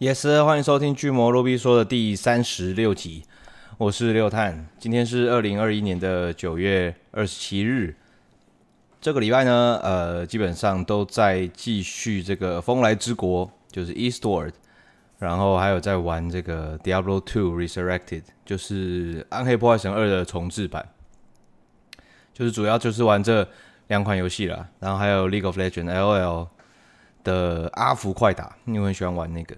Yes，欢迎收听巨魔洛比说的第三十六集，我是六探，今天是二零二一年的九月二十七日。这个礼拜呢，呃，基本上都在继续这个风来之国，就是 Eastward，然后还有在玩这个 Diablo Two Resurrected，就是暗黑破坏神二的重置版，就是主要就是玩这两款游戏啦，然后还有 League of Legends LOL 的阿福快打，因为我很喜欢玩那个。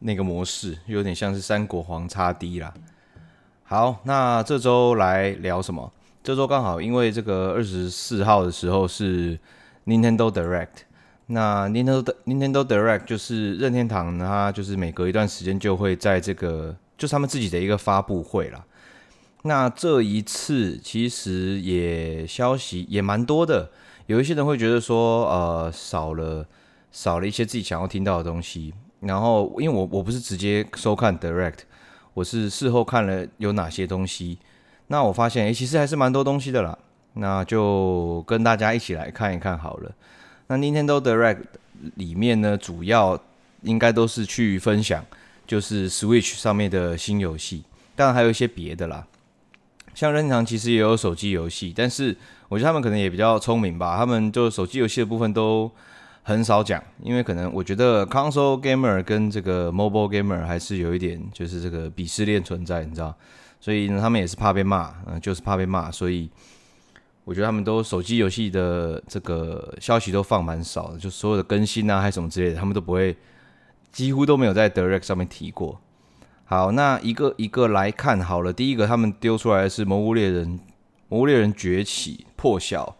那个模式有点像是三国皇叉 D 啦。好，那这周来聊什么？这周刚好因为这个二十四号的时候是 Nintendo Direct，那 Nintendo Nintendo Direct 就是任天堂，它就是每隔一段时间就会在这个，就是他们自己的一个发布会啦。那这一次其实也消息也蛮多的，有一些人会觉得说，呃，少了少了一些自己想要听到的东西。然后，因为我我不是直接收看 Direct，我是事后看了有哪些东西。那我发现，诶，其实还是蛮多东西的啦。那就跟大家一起来看一看好了。那 Nintendo Direct 里面呢，主要应该都是去分享，就是 Switch 上面的新游戏，当然还有一些别的啦。像任天堂其实也有手机游戏，但是我觉得他们可能也比较聪明吧，他们就手机游戏的部分都。很少讲，因为可能我觉得 console gamer 跟这个 mobile gamer 还是有一点就是这个鄙视链存在，你知道，所以呢，他们也是怕被骂，嗯，就是怕被骂，所以我觉得他们都手机游戏的这个消息都放蛮少的，就所有的更新啊，还什么之类的，他们都不会，几乎都没有在 direct 上面提过。好，那一个一个来看好了，第一个他们丢出来的是《魔物猎人》，《魔物猎人崛起：破晓》，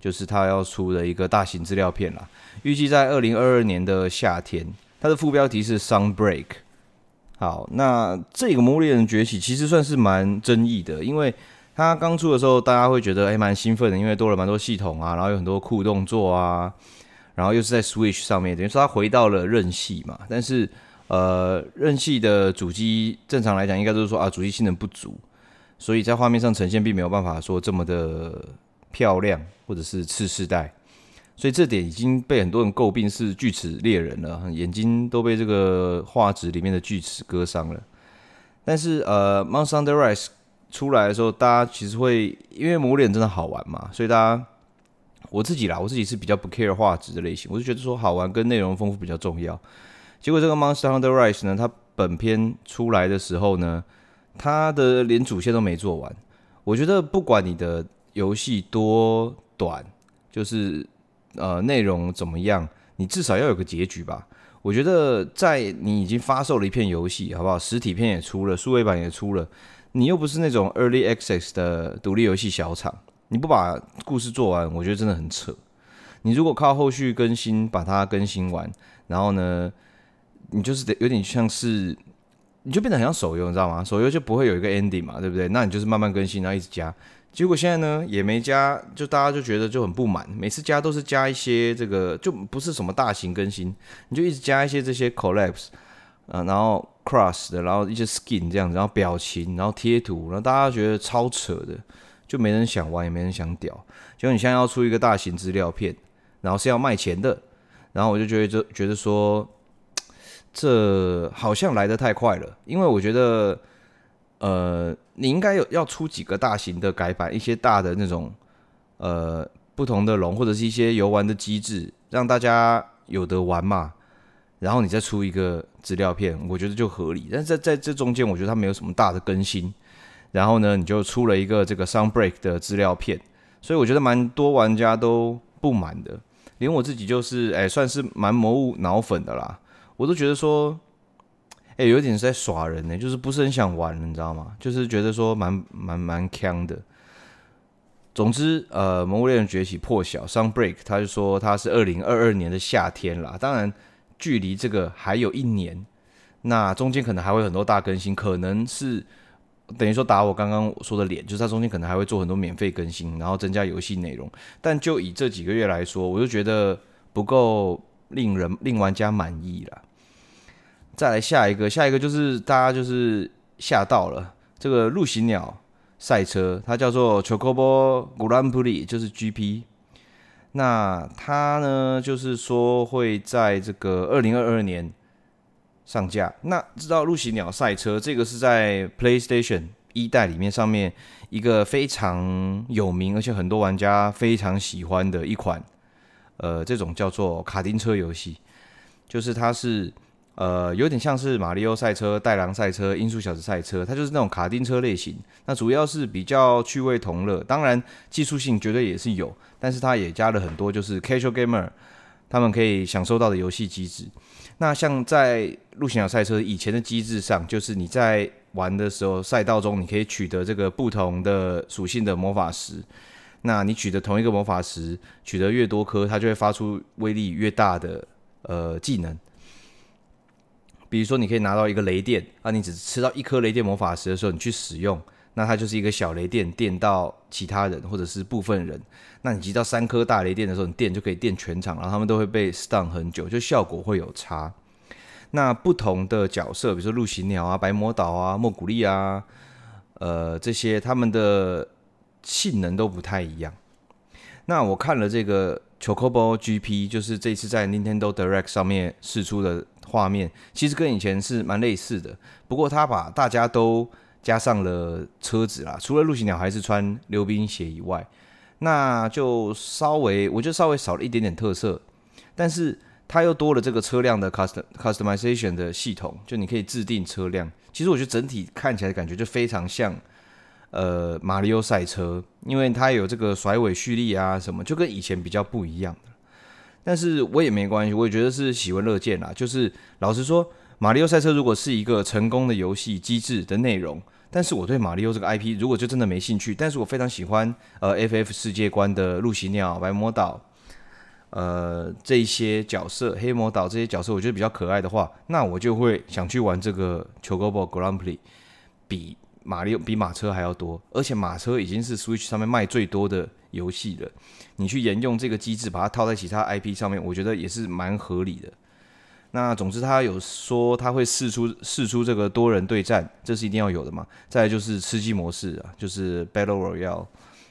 就是他要出的一个大型资料片啦。预计在二零二二年的夏天，它的副标题是 Sunbreak。好，那这个《魔物猎人崛起》其实算是蛮争议的，因为它刚出的时候，大家会觉得诶蛮兴奋的，因为多了蛮多系统啊，然后有很多酷动作啊，然后又是在 Switch 上面，等于说它回到了任系嘛。但是呃，任系的主机正常来讲，应该都是说啊，主机性能不足，所以在画面上呈现并没有办法说这么的漂亮，或者是次世代。所以这点已经被很多人诟病是锯齿猎人了，眼睛都被这个画质里面的锯齿割伤了。但是呃，Monster Hunter Rise 出来的时候，大家其实会因为磨脸真的好玩嘛，所以大家我自己啦，我自己是比较不 care 画质的类型，我就觉得说好玩跟内容丰富比较重要。结果这个 Monster Hunter Rise 呢，它本片出来的时候呢，它的连主线都没做完。我觉得不管你的游戏多短，就是。呃，内容怎么样？你至少要有个结局吧。我觉得，在你已经发售了一片游戏，好不好？实体片也出了，数位版也出了，你又不是那种 Early Access 的独立游戏小厂，你不把故事做完，我觉得真的很扯。你如果靠后续更新把它更新完，然后呢，你就是得有点像是，你就变得很像手游，你知道吗？手游就不会有一个 ending 嘛，对不对？那你就是慢慢更新，然后一直加。结果现在呢，也没加，就大家就觉得就很不满。每次加都是加一些这个，就不是什么大型更新，你就一直加一些这些 collapse，啊，然后 cross 的，然后一些 skin 这样子，然后表情，然后贴图，然后大家觉得超扯的，就没人想玩，也没人想屌。结果你现在要出一个大型资料片，然后是要卖钱的，然后我就觉得就觉得说，这好像来得太快了，因为我觉得。呃，你应该有要出几个大型的改版，一些大的那种，呃，不同的龙或者是一些游玩的机制，让大家有得玩嘛。然后你再出一个资料片，我觉得就合理。但是在在这中间，我觉得它没有什么大的更新。然后呢，你就出了一个这个 Sound Break 的资料片，所以我觉得蛮多玩家都不满的，连我自己就是，哎，算是蛮魔物脑粉的啦，我都觉得说。哎、欸，有点是在耍人呢，就是不是很想玩，你知道吗？就是觉得说蛮蛮蛮锵的。总之，呃，《魔物猎人崛起：破晓》（Sunbreak），他就说他是二零二二年的夏天啦。当然，距离这个还有一年，那中间可能还会很多大更新，可能是等于说打我刚刚说的脸，就是他中间可能还会做很多免费更新，然后增加游戏内容。但就以这几个月来说，我就觉得不够令人令玩家满意了。再来下一个，下一个就是大家就是吓到了这个陆行鸟赛车，它叫做 Chocobo Grand Prix，就是 GP。那它呢，就是说会在这个二零二二年上架。那知道陆行鸟赛车这个是在 PlayStation 一代里面上面一个非常有名，而且很多玩家非常喜欢的一款，呃，这种叫做卡丁车游戏，就是它是呃有点像是马里奥赛车、带狼赛车、音速小子赛车，它就是那种卡丁车类型。那主要是比较趣味同乐，当然技术性绝对也是有，但是它也加了很多就是 casual gamer 他们可以享受到的游戏机制。那像在陆行鸟赛车以前的机制上，就是你在玩的时候，赛道中你可以取得这个不同的属性的魔法石。那你取得同一个魔法石，取得越多颗，它就会发出威力越大的呃技能。比如说，你可以拿到一个雷电啊，你只吃到一颗雷电魔法石的时候，你去使用，那它就是一个小雷电电到其他人或者是部分人。那你集到三颗大雷电的时候，你电就可以电全场，然后他们都会被 stun 很久，就效果会有差。那不同的角色，比如说陆行鸟啊、白魔岛啊、莫古利啊，呃，这些他们的性能都不太一样。那我看了这个 Chocobo GP，就是这次在 Nintendo Direct 上面试出的画面，其实跟以前是蛮类似的。不过他把大家都加上了车子啦，除了陆行鸟还是穿溜冰鞋以外。那就稍微，我就稍微少了一点点特色，但是它又多了这个车辆的 custom customization 的系统，就你可以制定车辆。其实我觉得整体看起来感觉就非常像呃马里奥赛车，因为它有这个甩尾蓄力啊什么，就跟以前比较不一样。但是我也没关系，我也觉得是喜闻乐见啦。就是老实说，马里奥赛车如果是一个成功的游戏机制的内容。但是我对马里奥这个 IP 如果就真的没兴趣，但是我非常喜欢呃 FF 世界观的露西鸟、白魔岛，呃这些角色、黑魔岛这些角色，我觉得比较可爱的话，那我就会想去玩这个 Chocobo Grand Prix，比马里奥比马车还要多，而且马车已经是 Switch 上面卖最多的游戏了，你去沿用这个机制把它套在其他 IP 上面，我觉得也是蛮合理的。那总之，他有说他会试出试出这个多人对战，这是一定要有的嘛。再来就是吃鸡模式啊，就是 Battle Royale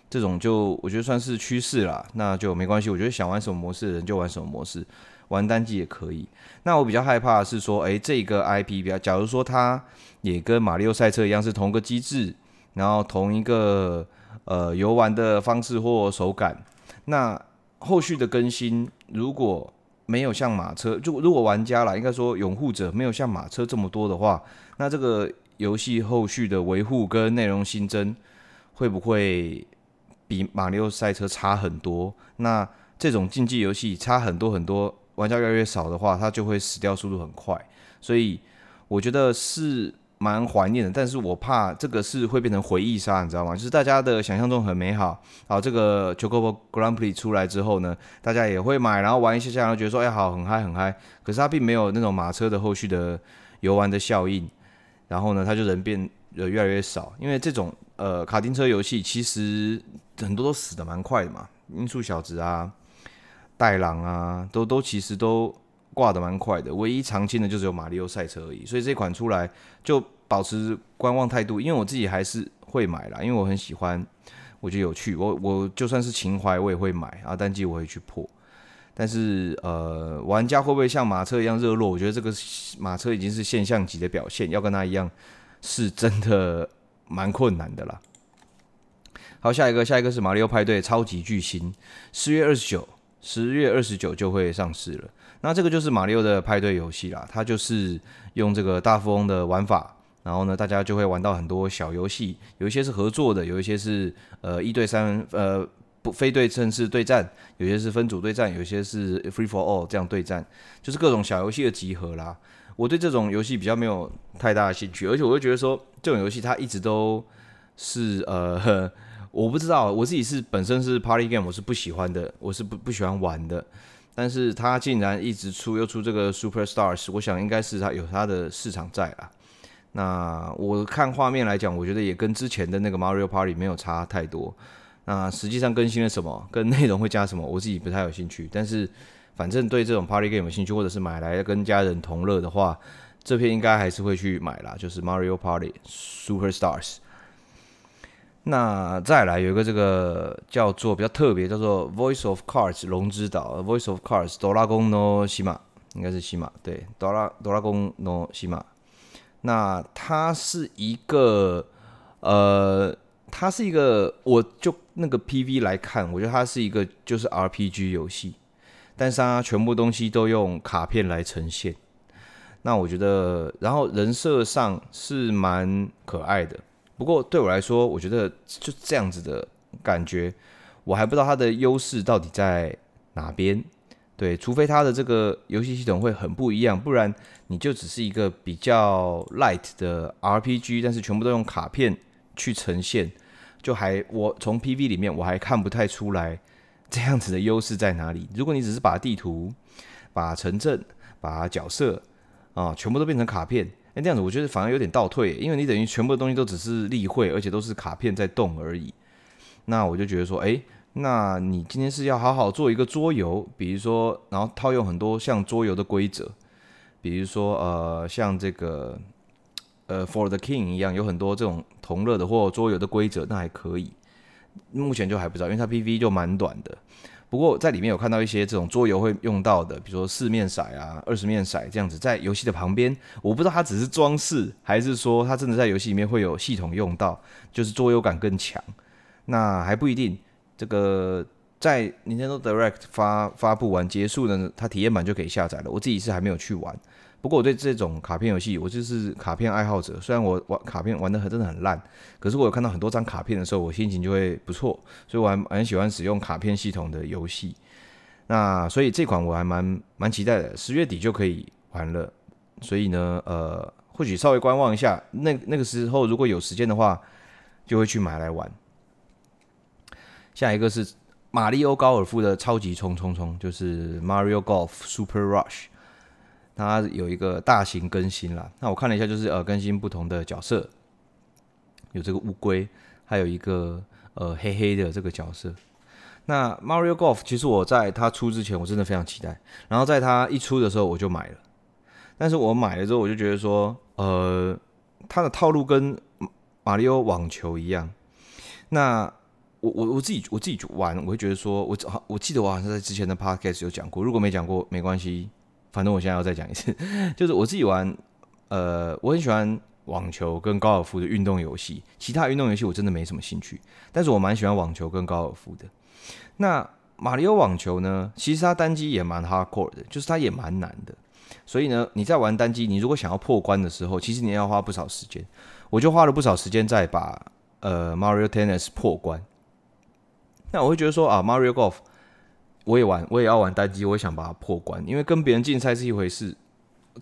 这种，就我觉得算是趋势啦。那就没关系，我觉得想玩什么模式的人就玩什么模式，玩单机也可以。那我比较害怕的是说，诶，这个 IP 比较，假如说它也跟马里奥赛车一样是同个机制，然后同一个呃游玩的方式或手感，那后续的更新如果没有像马车，就如果玩家啦，应该说拥护者没有像马车这么多的话，那这个游戏后续的维护跟内容新增会不会比马里奥赛车差很多？那这种竞技游戏差很多很多，玩家越来越少的话，它就会死掉速度很快。所以我觉得是。蛮怀念的，但是我怕这个是会变成回忆杀，你知道吗？就是大家的想象中很美好，好，这个 Chocobo Grand Prix 出来之后呢，大家也会买，然后玩一下下，然后觉得说，哎，好，很嗨，很嗨。可是它并没有那种马车的后续的游玩的效应，然后呢，它就人变得越来越少，因为这种呃卡丁车游戏其实很多都死的蛮快的嘛，音速小子啊、戴郎啊，都都其实都。挂的蛮快的，唯一常青的就只有马里奥赛车而已，所以这款出来就保持观望态度，因为我自己还是会买啦，因为我很喜欢，我觉得有趣，我我就算是情怀我也会买啊，单机我会去破，但是呃，玩家会不会像马车一样热络？我觉得这个马车已经是现象级的表现，要跟他一样是真的蛮困难的啦。好，下一个，下一个是马里奥派对超级巨星，十月二十九，十月二十九就会上市了。那这个就是马里奥的派对游戏啦，它就是用这个大富翁的玩法，然后呢，大家就会玩到很多小游戏，有一些是合作的，有一些是呃一对三，呃不非对称式对战，有些是分组对战，有些是 free for all 这样对战，就是各种小游戏的集合啦。我对这种游戏比较没有太大的兴趣，而且我会觉得说这种游戏它一直都是呃，我不知道我自己是本身是 party game，我是不喜欢的，我是不不喜欢玩的。但是他竟然一直出又出这个 Super Stars，我想应该是他有他的市场在啦。那我看画面来讲，我觉得也跟之前的那个 Mario Party 没有差太多。那实际上更新了什么，跟内容会加什么，我自己不太有兴趣。但是反正对这种 Party Game 有兴趣，或者是买来跟家人同乐的话，这片应该还是会去买啦，就是 Mario Party Super Stars。那再来有一个这个叫做比较特别，叫做 Voice of Cards 龙之岛，Voice of Cards 哆啦公诺西玛。应该是西马，对，哆啦哆啦公诺西马。那它是一个，呃，它是一个，我就那个 PV 来看，我觉得它是一个就是 RPG 游戏，但是它全部东西都用卡片来呈现。那我觉得，然后人设上是蛮可爱的，不过对我来说，我觉得就这样子的感觉，我还不知道它的优势到底在哪边。对，除非它的这个游戏系统会很不一样，不然你就只是一个比较 light 的 RPG，但是全部都用卡片去呈现，就还我从 PV 里面我还看不太出来这样子的优势在哪里。如果你只是把地图、把城镇、把角色啊全部都变成卡片，那这样子我觉得反而有点倒退，因为你等于全部的东西都只是例会，而且都是卡片在动而已。那我就觉得说，哎。那你今天是要好好做一个桌游，比如说，然后套用很多像桌游的规则，比如说呃，像这个呃，For the King 一样，有很多这种同乐的或桌游的规则，那还可以。目前就还不知道，因为它 PV 就蛮短的。不过在里面有看到一些这种桌游会用到的，比如说四面骰啊、二十面骰这样子，在游戏的旁边，我不知道它只是装饰，还是说它真的在游戏里面会有系统用到，就是桌游感更强。那还不一定。这个在 Nintendo Direct 发发布完结束呢，它体验版就可以下载了。我自己是还没有去玩，不过我对这种卡片游戏，我就是卡片爱好者。虽然我玩卡片玩的很真的很烂，可是我有看到很多张卡片的时候，我心情就会不错。所以我还蛮喜欢使用卡片系统的游戏。那所以这款我还蛮蛮期待的，十月底就可以玩了。所以呢，呃，或许稍微观望一下，那那个时候如果有时间的话，就会去买来玩。下一个是马里欧高尔夫的超级冲冲冲，就是 Mario Golf Super Rush，它有一个大型更新啦。那我看了一下，就是呃更新不同的角色，有这个乌龟，还有一个呃黑黑的这个角色。那 Mario Golf 其实我在它出之前我真的非常期待，然后在它一出的时候我就买了，但是我买了之后我就觉得说，呃，它的套路跟马里欧网球一样，那。我我我自己我自己玩，我会觉得说，我好，我记得我好像在之前的 podcast 有讲过，如果没讲过没关系，反正我现在要再讲一次，就是我自己玩，呃，我很喜欢网球跟高尔夫的运动游戏，其他运动游戏我真的没什么兴趣，但是我蛮喜欢网球跟高尔夫的。那马里奥网球呢，其实它单机也蛮 hardcore 的，就是它也蛮难的，所以呢，你在玩单机，你如果想要破关的时候，其实你要花不少时间，我就花了不少时间在把呃 Mario Tennis 破关。那我会觉得说啊，Mario Golf，我也玩，我也要玩单机，我也想把它破关，因为跟别人竞赛是一回事，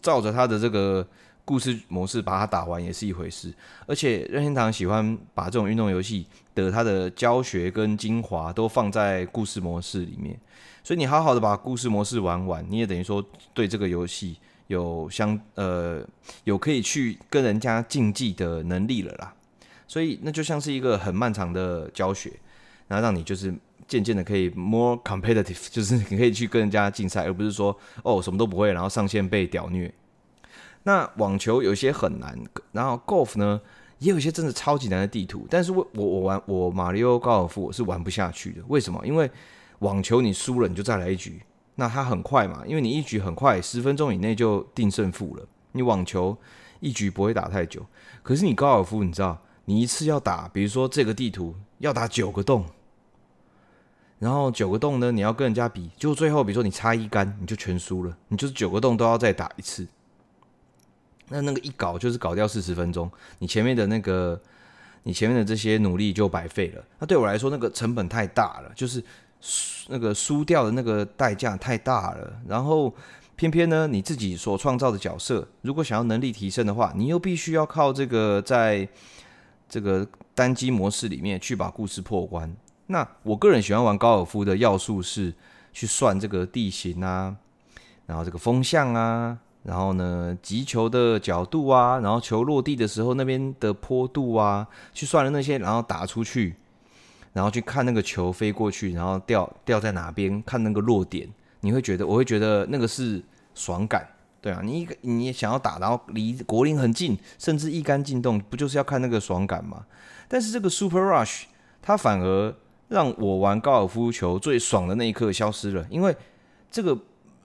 照着他的这个故事模式把它打完也是一回事。而且任天堂喜欢把这种运动游戏的它的教学跟精华都放在故事模式里面，所以你好好的把故事模式玩完，你也等于说对这个游戏有相呃有可以去跟人家竞技的能力了啦。所以那就像是一个很漫长的教学。然后让你就是渐渐的可以 more competitive，就是你可以去跟人家竞赛，而不是说哦什么都不会，然后上线被屌虐。那网球有些很难，然后 golf 呢也有一些真的超级难的地图，但是我我我玩我马里奥高尔夫我是玩不下去的。为什么？因为网球你输了你就再来一局，那它很快嘛，因为你一局很快，十分钟以内就定胜负了。你网球一局不会打太久，可是你高尔夫你知道，你一次要打，比如说这个地图要打九个洞。然后九个洞呢，你要跟人家比，就最后比如说你差一杆，你就全输了，你就是九个洞都要再打一次。那那个一搞就是搞掉四十分钟，你前面的那个，你前面的这些努力就白费了。那对我来说，那个成本太大了，就是那个输掉的那个代价太大了。然后偏偏呢，你自己所创造的角色，如果想要能力提升的话，你又必须要靠这个在这个单机模式里面去把故事破关。那我个人喜欢玩高尔夫的要素是去算这个地形啊，然后这个风向啊，然后呢击球的角度啊，然后球落地的时候那边的坡度啊，去算了那些，然后打出去，然后去看那个球飞过去，然后掉掉在哪边，看那个落点，你会觉得我会觉得那个是爽感，对啊，你一你想要打，然后离国林很近，甚至一杆进洞，不就是要看那个爽感吗？但是这个 Super Rush 它反而让我玩高尔夫球最爽的那一刻消失了，因为这个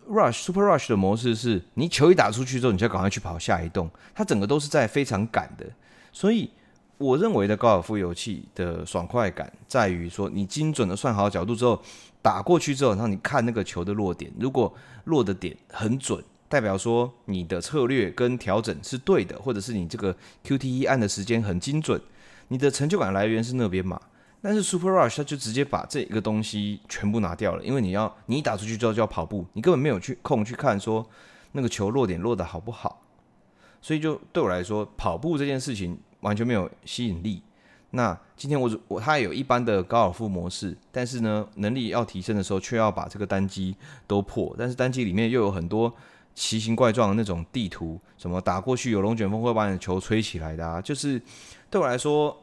Rush Super Rush 的模式是你球一打出去之后，你就赶快去跑下一洞，它整个都是在非常赶的。所以我认为的高尔夫游戏的爽快感在于说，你精准的算好角度之后，打过去之后，然后你看那个球的落点，如果落的点很准，代表说你的策略跟调整是对的，或者是你这个 QTE 按的时间很精准，你的成就感来源是那边嘛。但是 Super Rush 它就直接把这一个东西全部拿掉了，因为你要你一打出去之后就要跑步，你根本没有去空去看说那个球落点落的好不好，所以就对我来说跑步这件事情完全没有吸引力。那今天我我它有一般的高尔夫模式，但是呢能力要提升的时候却要把这个单机都破，但是单机里面又有很多奇形怪状的那种地图，什么打过去有龙卷风会把你的球吹起来的啊，就是对我来说。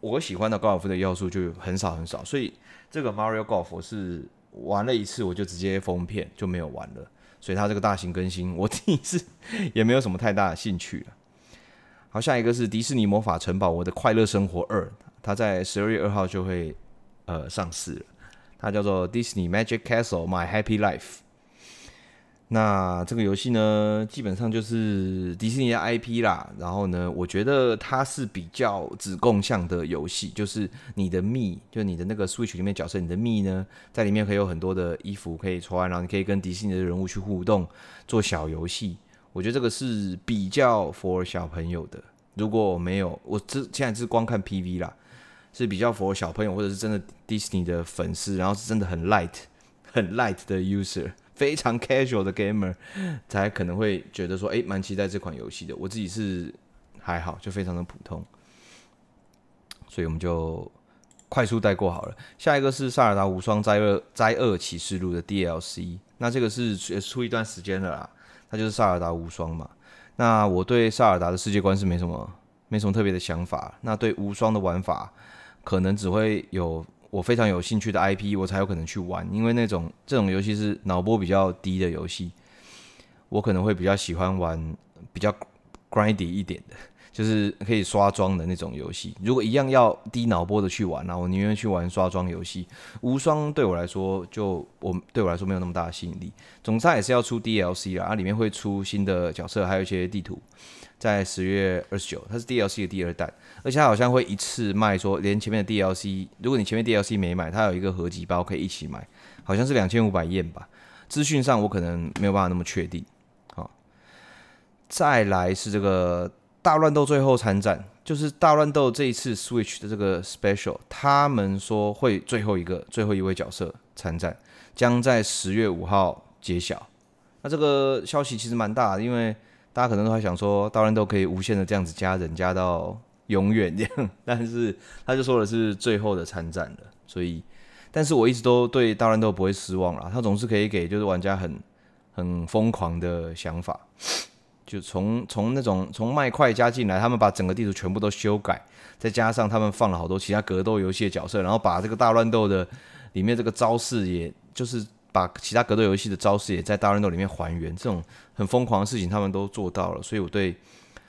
我喜欢的高尔夫的要素就很少很少，所以这个 Mario Golf 我是玩了一次我就直接封片就没有玩了，所以它这个大型更新我第一次也没有什么太大的兴趣了。好，下一个是迪士尼魔法城堡我的快乐生活二，它在十二月二号就会呃上市了，它叫做 Disney Magic Castle My Happy Life。那这个游戏呢，基本上就是迪士尼的 IP 啦。然后呢，我觉得它是比较子供向的游戏，就是你的蜜，就你的那个 Switch 里面角色，你的蜜呢，在里面可以有很多的衣服可以穿，然后你可以跟迪士尼的人物去互动，做小游戏。我觉得这个是比较 for 小朋友的。如果没有，我这现在是光看 PV 啦，是比较 for 小朋友或者是真的迪士尼的粉丝，然后是真的很 light、很 light 的 user。非常 casual 的 gamer 才可能会觉得说，诶，蛮期待这款游戏的。我自己是还好，就非常的普通，所以我们就快速带过好了。下一个是《萨尔达无双灾厄灾厄启示录》的 DLC，那这个是出一段时间了啦，它就是《萨尔达无双》嘛。那我对萨尔达的世界观是没什么没什么特别的想法，那对无双的玩法可能只会有。我非常有兴趣的 IP，我才有可能去玩，因为那种这种游戏是脑波比较低的游戏，我可能会比较喜欢玩比较 grindy 一点的，就是可以刷装的那种游戏。如果一样要低脑波的去玩，那我宁愿去玩刷装游戏。无双对我来说，就我对我来说没有那么大的吸引力。总之也是要出 DLC 啦，它里面会出新的角色，还有一些地图。在十月二十九，它是 DLC 的第二弹，而且它好像会一次卖，说连前面的 DLC，如果你前面 DLC 没买，它有一个合集包可以一起买，好像是两千五百元吧。资讯上我可能没有办法那么确定。好，再来是这个大乱斗最后参战，就是大乱斗这一次 Switch 的这个 Special，他们说会最后一个最后一位角色参战，将在十月五号揭晓。那这个消息其实蛮大的，因为。大家可能都还想说，大乱斗可以无限的这样子加人加到永远这样，但是他就说的是最后的参战了，所以，但是我一直都对大乱斗不会失望啦，他总是可以给就是玩家很很疯狂的想法，就从从那种从麦块加进来，他们把整个地图全部都修改，再加上他们放了好多其他格斗游戏的角色，然后把这个大乱斗的里面这个招式，也就是。把其他格斗游戏的招式也在大乱斗里面还原，这种很疯狂的事情他们都做到了，所以我对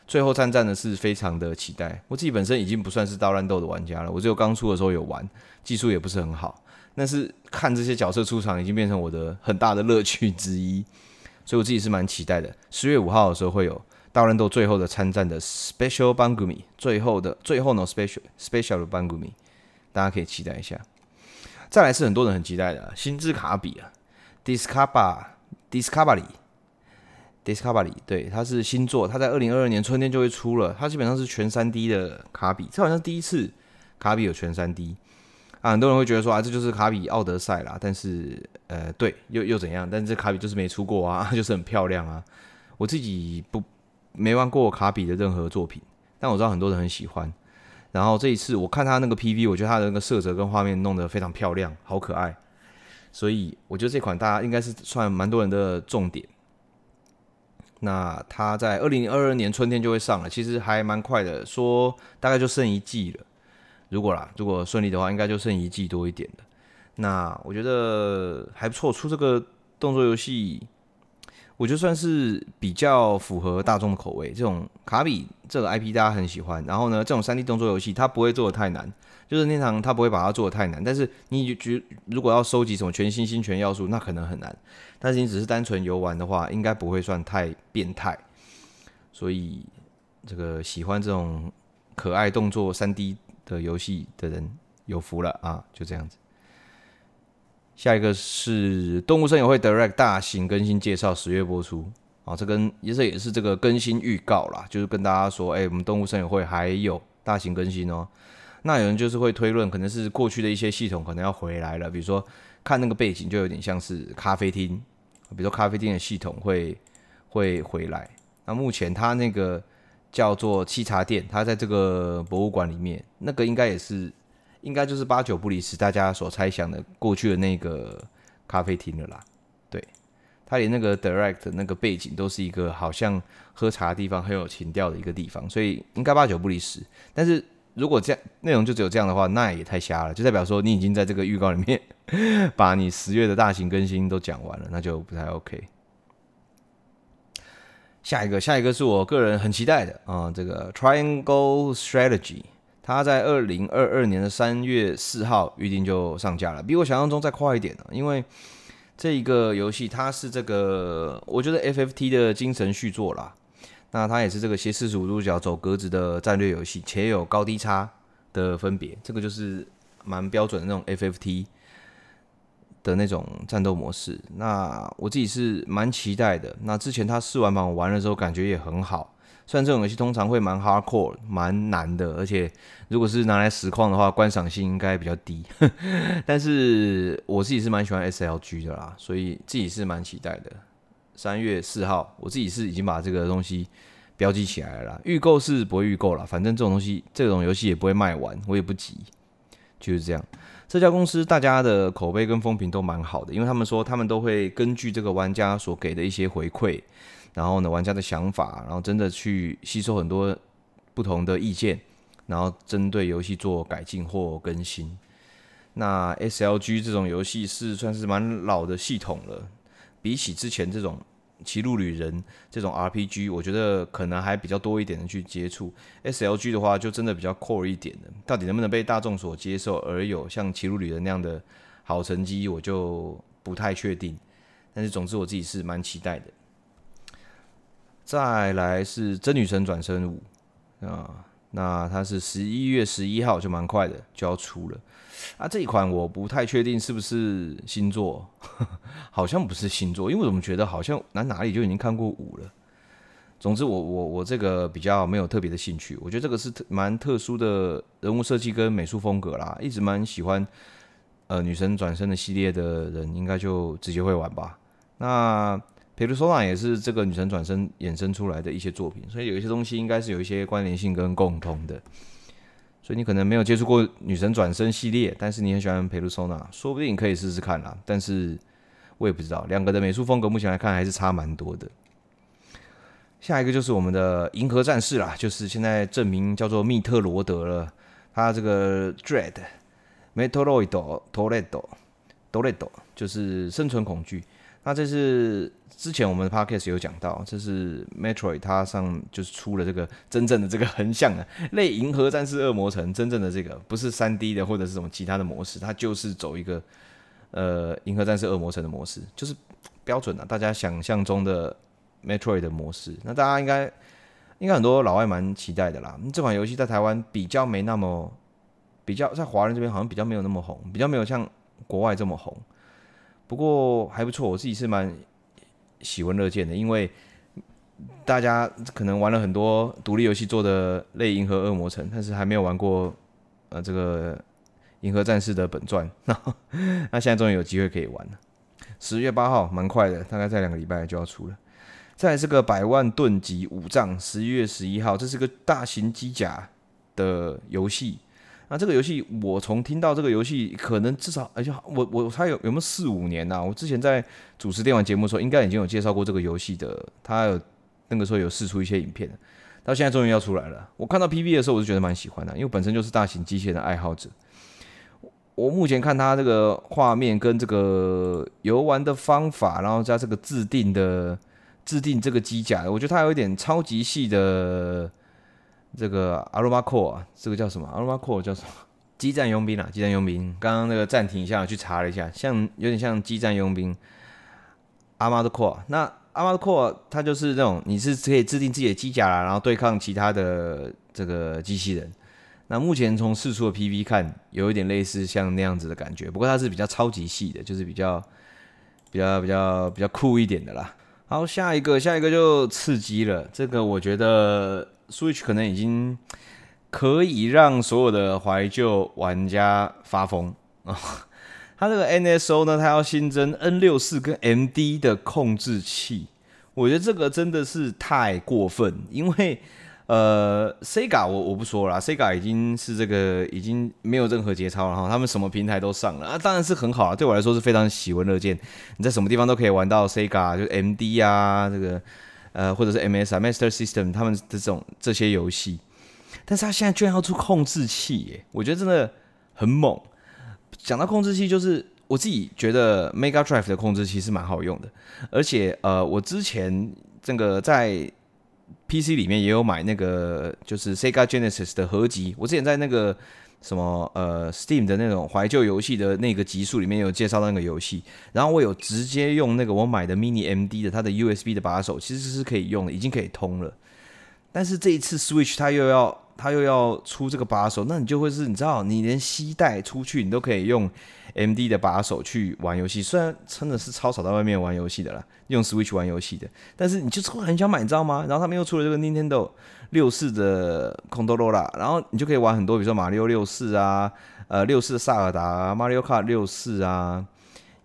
最后参战呢是非常的期待。我自己本身已经不算是大乱斗的玩家了，我只有刚出的时候有玩，技术也不是很好，但是看这些角色出场已经变成我的很大的乐趣之一，所以我自己是蛮期待的。十月五号的时候会有大乱斗最后的参战的 Special Bangumi，最后的最后呢 Special Special 的 Bangumi，大家可以期待一下。再来是很多人很期待的《星之卡比》啊，Discover Discovery，Discovery，对，它是新作，它在二零二二年春天就会出了。它基本上是全三 D 的卡比，这好像第一次卡比有全三 D 啊。很多人会觉得说啊，这就是卡比奥德赛啦。但是呃，对，又又怎样？但是这卡比就是没出过啊，就是很漂亮啊。我自己不没玩过卡比的任何作品，但我知道很多人很喜欢。然后这一次我看他那个 PV，我觉得他的那个色泽跟画面弄得非常漂亮，好可爱。所以我觉得这款大家应该是算蛮多人的重点。那他在二零二二年春天就会上了，其实还蛮快的，说大概就剩一季了。如果啦，如果顺利的话，应该就剩一季多一点的。那我觉得还不错，出这个动作游戏。我觉得算是比较符合大众的口味。这种卡比这个 IP 大家很喜欢，然后呢，这种三 D 动作游戏它不会做的太难，就是那场它不会把它做的太难。但是你觉如果要收集什么全新星全要素，那可能很难。但是你只是单纯游玩的话，应该不会算太变态。所以这个喜欢这种可爱动作三 D 的游戏的人有福了啊！就这样子。下一个是《动物森友会 Direct》大型更新介绍，十月播出啊，这跟也是也是这个更新预告啦，就是跟大家说，哎，我们动物森友会还有大型更新哦。那有人就是会推论，可能是过去的一些系统可能要回来了，比如说看那个背景就有点像是咖啡厅，比如说咖啡厅的系统会会回来。那目前它那个叫做沏茶店，它在这个博物馆里面，那个应该也是。应该就是八九不离十，大家所猜想的过去的那个咖啡厅了啦。对，它连那个 direct 那个背景都是一个好像喝茶的地方，很有情调的一个地方，所以应该八九不离十。但是如果这样内容就只有这样的话，那也太瞎了，就代表说你已经在这个预告里面 把你十月的大型更新都讲完了，那就不太 OK。下一个，下一个是我个人很期待的啊、这个 Triangle Strategy。它在二零二二年的三月四号预定就上架了，比我想象中再快一点呢。因为这一个游戏它是这个，我觉得 FFT 的精神续作啦。那它也是这个斜四十五度角走格子的战略游戏，且有高低差的分别。这个就是蛮标准的那种 FFT 的那种战斗模式。那我自己是蛮期待的。那之前他试玩版我玩的时候感觉也很好。虽然这种游戏通常会蛮 hardcore、蛮难的，而且如果是拿来实况的话，观赏性应该比较低。但是我自己是蛮喜欢 SLG 的啦，所以自己是蛮期待的。三月四号，我自己是已经把这个东西标记起来了。预购是不会预购了，反正这种东西、这种游戏也不会卖完，我也不急。就是这样。这家公司大家的口碑跟风评都蛮好的，因为他们说他们都会根据这个玩家所给的一些回馈。然后呢，玩家的想法，然后真的去吸收很多不同的意见，然后针对游戏做改进或更新。那 SLG 这种游戏是算是蛮老的系统了，比起之前这种《歧路旅人》这种 RPG，我觉得可能还比较多一点的去接触。SLG 的话，就真的比较 core 一点的，到底能不能被大众所接受，而有像《歧路旅人》那样的好成绩，我就不太确定。但是总之，我自己是蛮期待的。再来是真女神转生五啊，那它是十一月十一号就蛮快的就要出了啊。这一款我不太确定是不是新作，好像不是新作，因为我们觉得好像哪哪里就已经看过五了。总之我，我我我这个比较没有特别的兴趣，我觉得这个是特蛮特殊的人物设计跟美术风格啦，一直蛮喜欢呃女神转生的系列的人，应该就直接会玩吧。那。Persona 也是这个女神转身衍生出来的一些作品，所以有一些东西应该是有一些关联性跟共通的。所以你可能没有接触过女神转身系列，但是你很喜欢 Persona，说不定可以试试看啦。但是我也不知道，两个的美术风格目前来看还是差蛮多的。下一个就是我们的银河战士啦，就是现在正名叫做密特罗德了。它这个 Dread Metroid Toledo Toledo 就是生存恐惧。那这是之前我们的 podcast 有讲到，这是 Metroid 它上就是出了这个真正的这个横向的类银河战士恶魔城，真正的这个不是三 D 的或者是什么其他的模式，它就是走一个呃银河战士恶魔城的模式，就是标准的大家想象中的 Metroid 的模式。那大家应该应该很多老外蛮期待的啦。这款游戏在台湾比较没那么比较在华人这边好像比较没有那么红，比较没有像国外这么红。不过还不错，我自己是蛮喜闻乐见的，因为大家可能玩了很多独立游戏做的类《银河恶魔城》，但是还没有玩过呃这个《银河战士》的本传，那现在终于有机会可以玩了。十月八号，蛮快的，大概在两个礼拜就要出了。再来是个百万吨级武藏，十一月十一号，这是个大型机甲的游戏。那这个游戏，我从听到这个游戏，可能至少，而且我我猜有有没有四五年呐、啊？我之前在主持电玩节目的时候，应该已经有介绍过这个游戏的。他有那个时候有试出一些影片，到现在终于要出来了。我看到 PV 的时候，我就觉得蛮喜欢的，因为本身就是大型机械的爱好者。我目前看它这个画面跟这个游玩的方法，然后加这个制定的制定这个机甲，我觉得它有一点超级细的这个 Armor Core，这个叫什么？Armor Core 叫什么？机战佣兵啊，机战佣兵。刚刚那个暂停一下，去查了一下，像有点像机战佣兵 Armor Core。那 Armor Core 它就是那种你是可以制定自己的机甲啦，然后对抗其他的这个机器人。那目前从释出的 PV 看，有一点类似像那样子的感觉，不过它是比较超级细的，就是比较比较比较比较酷一点的啦。好，下一个，下一个就刺激了。这个我觉得 Switch 可能已经可以让所有的怀旧玩家发疯啊！它这个 NSO 呢，它要新增 N64 跟 MD 的控制器，我觉得这个真的是太过分，因为。呃，Sega 我我不说了，Sega 已经是这个已经没有任何节操了哈，他们什么平台都上了啊，当然是很好啊，对我来说是非常喜闻乐见，你在什么地方都可以玩到 Sega，就是 MD 啊，这个呃或者是 MS 啊，Master System 他们的这种这些游戏，但是他现在居然要出控制器耶，我觉得真的很猛。讲到控制器，就是我自己觉得 Mega Drive 的控制器是蛮好用的，而且呃，我之前这个在 PC 里面也有买那个，就是 Sega Genesis 的合集。我之前在那个什么呃 Steam 的那种怀旧游戏的那个集数里面有介绍那个游戏，然后我有直接用那个我买的 Mini MD 的它的 USB 的把手，其实是可以用的，已经可以通了。但是这一次 Switch 它又要它又要出这个把手，那你就会是你知道，你连携带出去你都可以用。M D 的把手去玩游戏，虽然真的是超少在外面玩游戏的啦，用 Switch 玩游戏的，但是你就是会很想买，你知道吗？然后他们又出了这个 Nintendo 六四的空托罗拉然后你就可以玩很多，比如说马里奥六四啊，呃，六四萨尔达啊 mario ka 六四啊，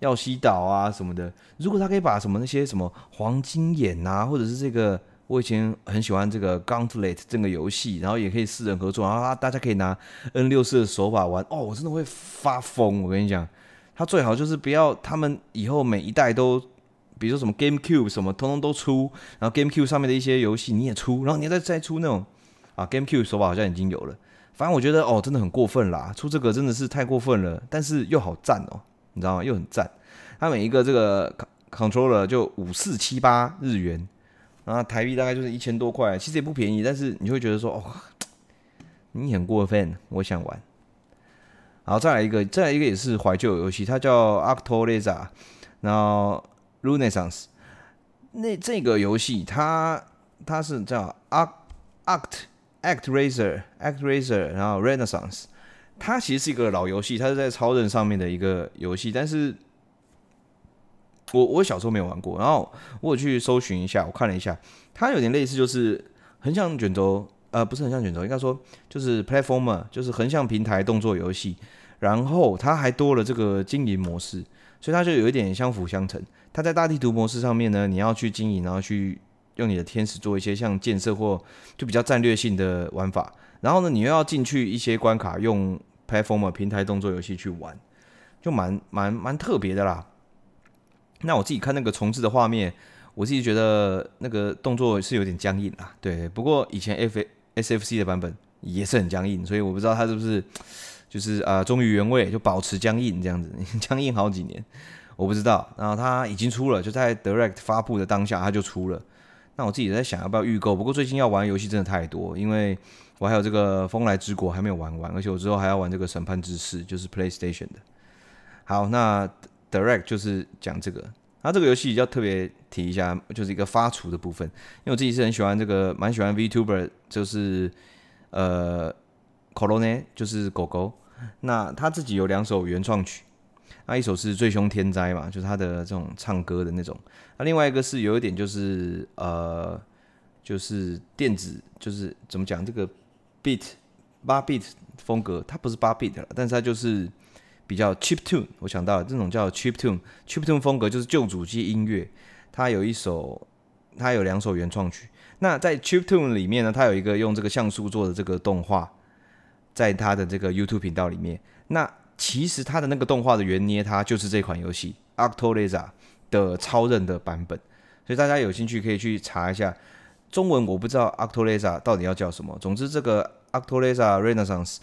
耀西岛啊什么的。如果他可以把什么那些什么黄金眼啊，或者是这个。我以前很喜欢这个 Gauntlet 这个游戏，然后也可以四人合作，然后大家可以拿 N64 的手把玩，哦，我真的会发疯！我跟你讲，他最好就是不要他们以后每一代都，比如说什么 GameCube 什么，通通都出，然后 GameCube 上面的一些游戏你也出，然后你再再出那种啊 GameCube 手法好像已经有了，反正我觉得哦，真的很过分啦，出这个真的是太过分了，但是又好赞哦，你知道吗？又很赞，它每一个这个 controller 就五四七八日元。然后台币大概就是一千多块，其实也不便宜，但是你会觉得说，哦，你很过分，我想玩。然后，再来一个，再来一个也是怀旧游戏，它叫 ActRaiser，然后 Renaissance。那这个游戏它它是叫 Act Act ActRaiser ActRaiser，然后 Renaissance。它其实是一个老游戏，它是在超人上面的一个游戏，但是。我我小时候没有玩过，然后我有去搜寻一下，我看了一下，它有点类似，就是横向卷轴，呃，不是横向卷轴，应该说就是 platformer，就是横向平台动作游戏，然后它还多了这个经营模式，所以它就有一点相辅相成。它在大地图模式上面呢，你要去经营，然后去用你的天使做一些像建设或就比较战略性的玩法，然后呢，你又要进去一些关卡，用 platformer 平台动作游戏去玩，就蛮蛮蛮特别的啦。那我自己看那个重置的画面，我自己觉得那个动作是有点僵硬啦。对，不过以前 F S F C 的版本也是很僵硬，所以我不知道它是不是就是啊忠于原味，就保持僵硬这样子，僵硬好几年，我不知道。然后它已经出了，就在 Direct 发布的当下它就出了。那我自己在想要不要预购，不过最近要玩游戏真的太多，因为我还有这个《风来之国》还没有玩完，而且我之后还要玩这个《审判之誓》，就是 PlayStation 的。好，那。Direct 就是讲这个，它这个游戏要特别提一下，就是一个发厨的部分。因为我自己是很喜欢这个，蛮喜欢 VTuber，就是呃 Korone 就是狗狗。那他自己有两首原创曲，那一首是最凶天灾嘛，就是他的这种唱歌的那种。那另外一个是有一点就是呃，就是电子，就是怎么讲这个 beat 八 beat 风格，它不是八 beat 了，但是它就是。比较 cheap tune，我想到了这种叫 cheap tune cheap tune 风格就是旧主机音乐。它有一首，它有两首原创曲。那在 cheap tune 里面呢，它有一个用这个像素做的这个动画，在它的这个 YouTube 频道里面。那其实它的那个动画的原捏，它就是这款游戏 ActRaiser 的超任的版本。所以大家有兴趣可以去查一下。中文我不知道 ActRaiser 到底要叫什么。总之这个 ActRaiser Renaissance。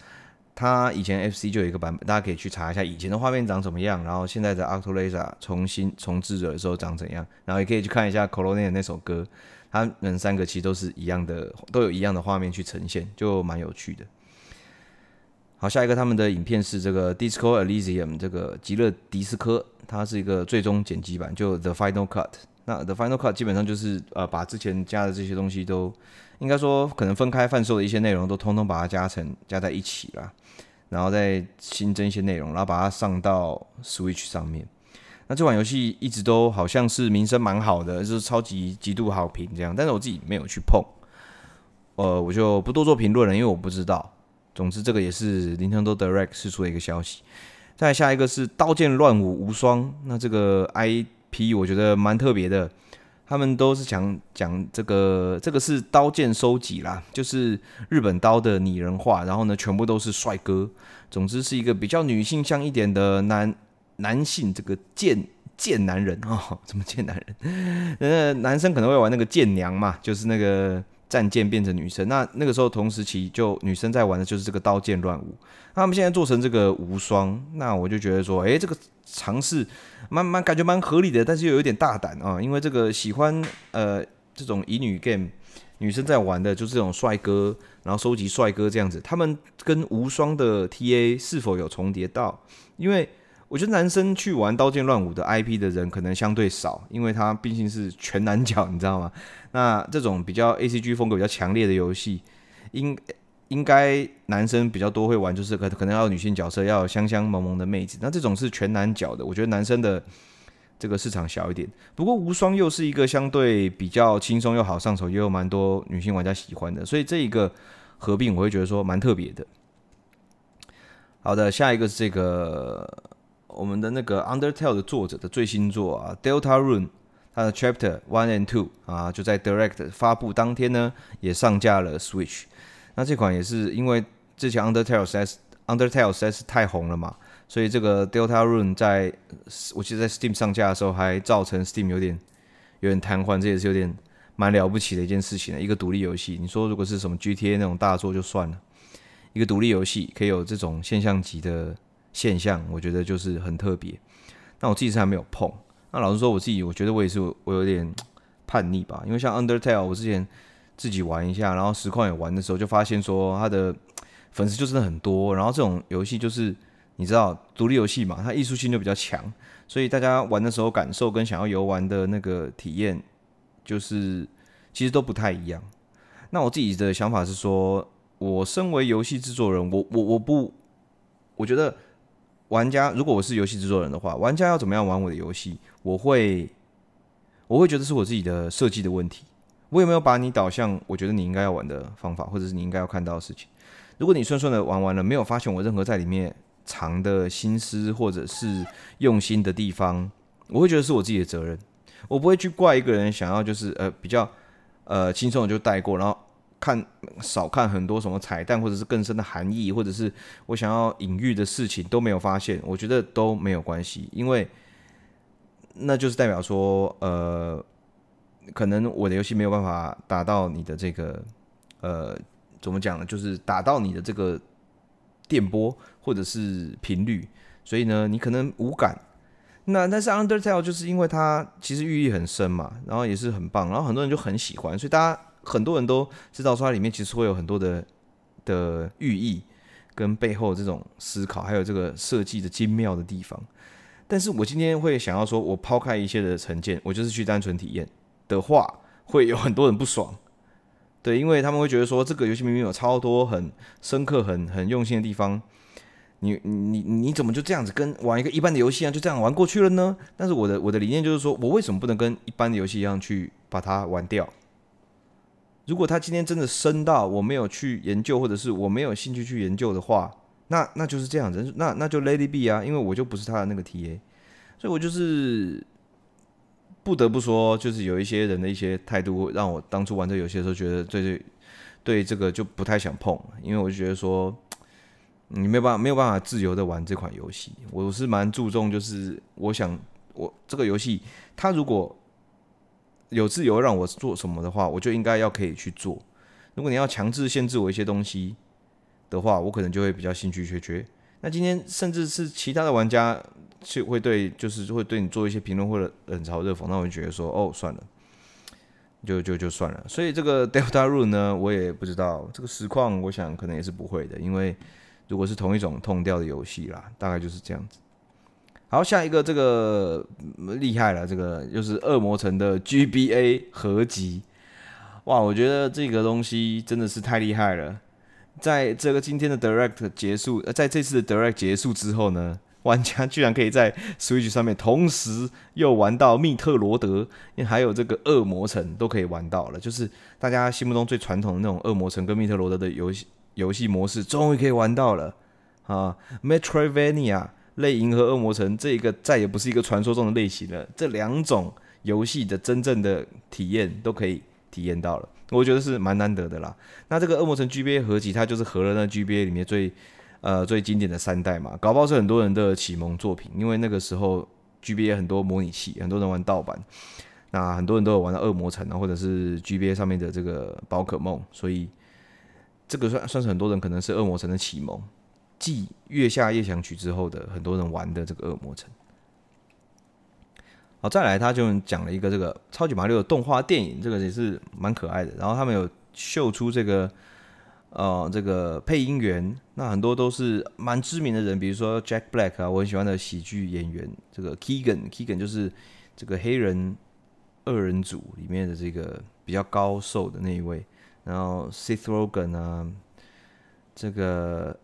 它以前 FC 就有一个版本，大家可以去查一下以前的画面长怎么样，然后现在的 ActRaiser 重新重制的时候长怎样，然后也可以去看一下 Colonia 那首歌，他们三个其实都是一样的，都有一样的画面去呈现，就蛮有趣的。好，下一个他们的影片是这个 Disco Elysium 这个极乐迪斯科，它是一个最终剪辑版，就 The Final Cut。那 The Final Cut 基本上就是呃把之前加的这些东西都，应该说可能分开贩售的一些内容都通通把它加成加在一起了。然后再新增一些内容，然后把它上到 Switch 上面。那这款游戏一直都好像是名声蛮好的，就是超级极度好评这样。但是我自己没有去碰，呃，我就不多做评论了，因为我不知道。总之，这个也是 Nintendo Direct 释出的一个消息。再下一个是《刀剑乱舞无双》，那这个 IP 我觉得蛮特别的。他们都是讲讲这个，这个是刀剑收集啦，就是日本刀的拟人化，然后呢，全部都是帅哥。总之是一个比较女性向一点的男男性，这个剑剑男人 哦，怎么剑男人？呃，男生可能会玩那个剑娘嘛，就是那个战舰变成女生。那那个时候同时期就女生在玩的就是这个刀剑乱舞。那他们现在做成这个无双，那我就觉得说，哎，这个。尝试蛮蛮感觉蛮合理的，但是又有点大胆啊，因为这个喜欢呃这种乙女 game 女生在玩的，就是这种帅哥，然后收集帅哥这样子，他们跟无双的 TA 是否有重叠到？因为我觉得男生去玩刀剑乱舞的 IP 的人可能相对少，因为他毕竟是全男角，你知道吗？那这种比较 ACG 风格比较强烈的游戏，应。应该男生比较多会玩，就是可可能要女性角色，要香香萌萌的妹子。那这种是全男角的，我觉得男生的这个市场小一点。不过无双又是一个相对比较轻松又好上手，也有蛮多女性玩家喜欢的，所以这一个合并我会觉得说蛮特别的。好的，下一个是这个我们的那个 Undertale 的作者的最新作啊，Deltarune，它的 Chapter One and Two 啊，就在 Direct 发布当天呢，也上架了 Switch。那这款也是因为之前 Undertale 实在是 Undertale 实在是太红了嘛，所以这个 Deltarune 在我记得在 Steam 上架的时候，还造成 Steam 有点有点瘫痪，这也是有点蛮了不起的一件事情的。一个独立游戏，你说如果是什么 GTA 那种大作就算了，一个独立游戏可以有这种现象级的现象，我觉得就是很特别。那我自己是还没有碰。那老实说，我自己我觉得我也是我有点 叛逆吧，因为像 Undertale 我之前。自己玩一下，然后实况也玩的时候，就发现说他的 粉丝就真的很多。然后这种游戏就是你知道，独立游戏嘛，它艺术性就比较强，所以大家玩的时候感受跟想要游玩的那个体验，就是其实都不太一样。那我自己的想法是说，我身为游戏制作人，我我我不，我觉得玩家如果我是游戏制作人的话，玩家要怎么样玩我的游戏，我会我会觉得是我自己的设计的问题。我有没有把你导向我觉得你应该要玩的方法，或者是你应该要看到的事情？如果你顺顺的玩完了，没有发现我任何在里面藏的心思或者是用心的地方，我会觉得是我自己的责任。我不会去怪一个人想要就是呃比较呃轻松的就带过，然后看少看很多什么彩蛋或者是更深的含义，或者是我想要隐喻的事情都没有发现，我觉得都没有关系，因为那就是代表说呃。可能我的游戏没有办法达到你的这个，呃，怎么讲呢？就是达到你的这个电波或者是频率，所以呢，你可能无感。那但是 Undertale 就是因为它其实寓意很深嘛，然后也是很棒，然后很多人就很喜欢，所以大家很多人都知道说它里面其实会有很多的的寓意跟背后这种思考，还有这个设计的精妙的地方。但是我今天会想要说，我抛开一切的成见，我就是去单纯体验。的话会有很多人不爽，对，因为他们会觉得说这个游戏明明有超多很深刻、很很用心的地方，你你你怎么就这样子跟玩一个一般的游戏一样就这样玩过去了呢？但是我的我的理念就是说，我为什么不能跟一般的游戏一样去把它玩掉？如果他今天真的深到我没有去研究，或者是我没有兴趣去研究的话，那那就是这样子，那那就 Lady B 啊，因为我就不是他的那个 TA，所以我就是。不得不说，就是有一些人的一些态度，让我当初玩这游戏的时候，觉得对对对这个就不太想碰，因为我就觉得说，你没有办法没有办法自由的玩这款游戏。我是蛮注重，就是我想我这个游戏，它如果有自由让我做什么的话，我就应该要可以去做。如果你要强制限制我一些东西的话，我可能就会比较兴趣缺缺。那今天甚至是其他的玩家去会对，就是会对你做一些评论或者冷嘲热讽，那我就觉得说，哦，算了，就就就算了。所以这个 Deltarune 呢，我也不知道这个实况，我想可能也是不会的，因为如果是同一种痛掉的游戏啦，大概就是这样子。好，下一个这个厉害了，这个又是恶魔城的 GBA 合集，哇，我觉得这个东西真的是太厉害了。在这个今天的 Direct 结束，呃，在这次的 Direct 结束之后呢，玩家居然可以在 Switch 上面同时又玩到密特罗德，还有这个恶魔城都可以玩到了，就是大家心目中最传统的那种恶魔城跟密特罗德的游戏游戏模式，终于可以玩到了啊！Metroidvania 类银河恶魔城这一个再也不是一个传说中的类型了，这两种游戏的真正的体验都可以体验到了。我觉得是蛮难得的啦。那这个恶魔城 GBA 合集，它就是合了那 GBA 里面最呃最经典的三代嘛，搞不好是很多人的启蒙作品。因为那个时候 GBA 很多模拟器，很多人玩盗版，那很多人都有玩到恶魔城啊，或者是 GBA 上面的这个宝可梦，所以这个算算是很多人可能是恶魔城的启蒙。继月下夜想曲之后的很多人玩的这个恶魔城。好，再来，他就讲了一个这个超级马里奥的动画电影，这个也是蛮可爱的。然后他们有秀出这个，呃，这个配音员，那很多都是蛮知名的人，比如说 Jack Black 啊，我很喜欢的喜剧演员，这个 Keegan，Keegan 就是这个黑人二人组里面的这个比较高瘦的那一位。然后 Seth Rogen 啊，这个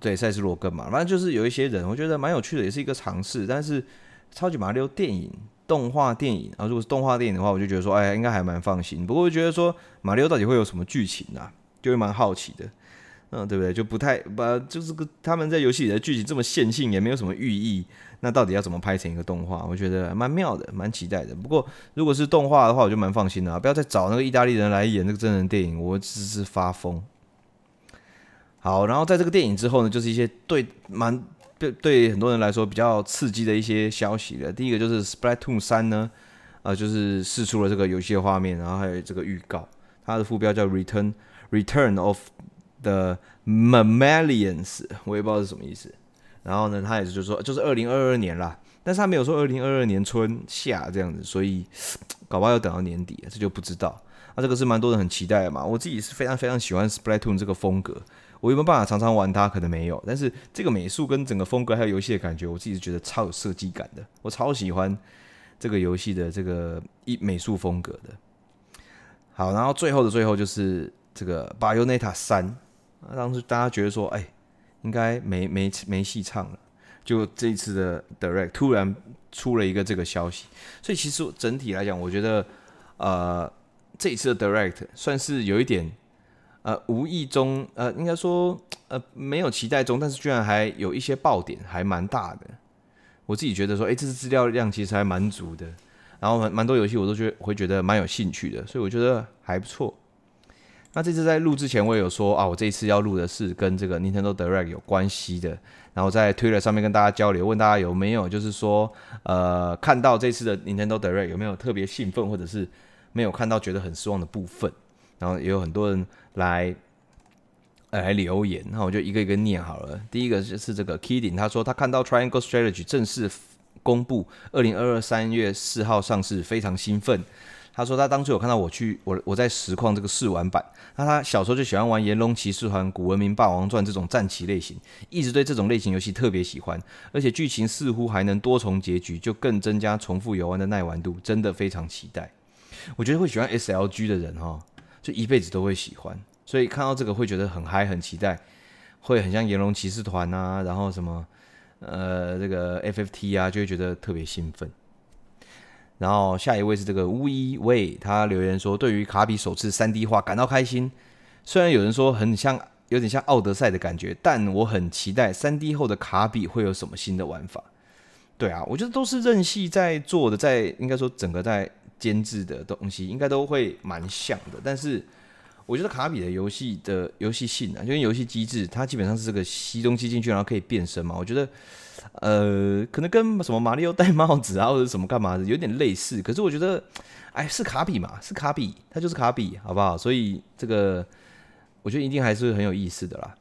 对赛斯罗根嘛，反正就是有一些人，我觉得蛮有趣的，也是一个尝试，但是。超级马里奥电影、动画电影啊，如果是动画电影的话，我就觉得说，哎，应该还蛮放心。不过我觉得说，马里奥到底会有什么剧情啊？就会蛮好奇的，嗯，对不对？就不太把，就是个他们在游戏里的剧情这么线性，也没有什么寓意，那到底要怎么拍成一个动画？我觉得蛮妙的，蛮期待的。不过如果是动画的话，我就蛮放心的啊，不要再找那个意大利人来演那个真人电影，我只是发疯。好，然后在这个电影之后呢，就是一些对蛮。对对，很多人来说比较刺激的一些消息了。第一个就是《Splatoon 3》呢，呃，就是试出了这个游戏的画面，然后还有这个预告，它的副标叫 Return Return of the Mammalians，我也不知道是什么意思。然后呢，他也是就说就是二零二二年啦，但是他没有说二零二二年春夏这样子，所以搞不好要等到年底，这就不知道。那、这个是蛮多人很期待的嘛，我自己是非常非常喜欢 Splatoon 这个风格。我有没有办法常常玩它？可能没有，但是这个美术跟整个风格还有游戏的感觉，我自己是觉得超有设计感的。我超喜欢这个游戏的这个一美术风格的。好，然后最后的最后就是这个《Bayonetta 3》，当时大家觉得说，哎，应该没没没戏唱了，就这一次的 Direct 突然出了一个这个消息，所以其实整体来讲，我觉得呃这一次的 Direct 算是有一点。呃，无意中，呃，应该说，呃，没有期待中，但是居然还有一些爆点，还蛮大的。我自己觉得说，诶，这次资料量其实还蛮足的，然后蛮蛮多游戏我都觉得会觉得蛮有兴趣的，所以我觉得还不错。那这次在录之前，我也有说啊，我这一次要录的是跟这个 Nintendo Direct 有关系的，然后在 Twitter 上面跟大家交流，问大家有没有就是说，呃，看到这次的 Nintendo Direct 有没有特别兴奋，或者是没有看到觉得很失望的部分。然后也有很多人来来留言，那我就一个一个念好了。第一个就是这个 Kidding，他说他看到 Triangle Strategy 正式公布，二零二二三月四号上市，非常兴奋。他说他当初有看到我去我我在实况这个试玩版，那他小时候就喜欢玩《炎龙骑士团》《古文明霸王传》这种战棋类型，一直对这种类型游戏特别喜欢，而且剧情似乎还能多重结局，就更增加重复游玩的耐玩度，真的非常期待。我觉得会喜欢 SLG 的人哈。就一辈子都会喜欢，所以看到这个会觉得很嗨，很期待，会很像炎龙骑士团啊，然后什么呃这个 FFT 啊，就会觉得特别兴奋。然后下一位是这个乌一卫，他留言说，对于卡比首次 3D 化感到开心，虽然有人说很像，有点像奥德赛的感觉，但我很期待 3D 后的卡比会有什么新的玩法。对啊，我觉得都是任系在做的，在应该说整个在。监制的东西应该都会蛮像的，但是我觉得卡比的游戏的游戏性啊，就跟游戏机制，它基本上是这个吸东西进去，然后可以变身嘛。我觉得，呃，可能跟什么马里奥戴帽子啊，或者什么干嘛的有点类似。可是我觉得，哎，是卡比嘛，是卡比，它就是卡比，好不好？所以这个我觉得一定还是很有意思的啦。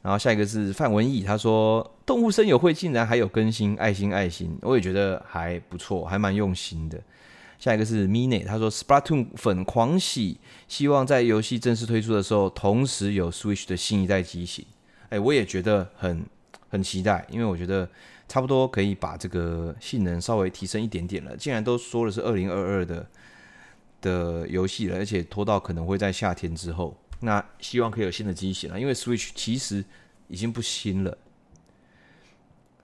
然后下一个是范文义，他说动物森友会竟然还有更新，爱心爱心，我也觉得还不错，还蛮用心的。下一个是 Mini，他说 Splatoon 粉狂喜，希望在游戏正式推出的时候，同时有 Switch 的新一代机型。哎，我也觉得很很期待，因为我觉得差不多可以把这个性能稍微提升一点点了。既然都说的是二零二二的的游戏了，而且拖到可能会在夏天之后。那希望可以有新的机型了，因为 Switch 其实已经不新了。